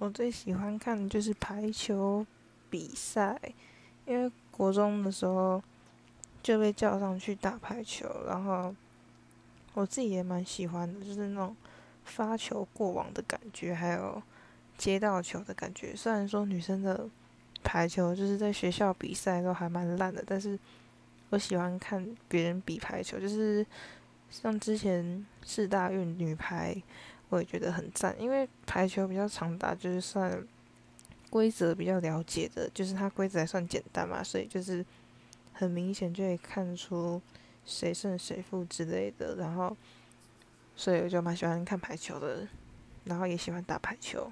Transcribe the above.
我最喜欢看的就是排球比赛，因为国中的时候就被叫上去打排球，然后我自己也蛮喜欢的，就是那种发球过网的感觉，还有接到球的感觉。虽然说女生的排球就是在学校比赛都还蛮烂的，但是我喜欢看别人比排球，就是像之前四大运女排。我也觉得很赞，因为排球比较常打，就是算规则比较了解的，就是它规则还算简单嘛，所以就是很明显就可以看出谁胜谁负之类的。然后，所以我就蛮喜欢看排球的，然后也喜欢打排球。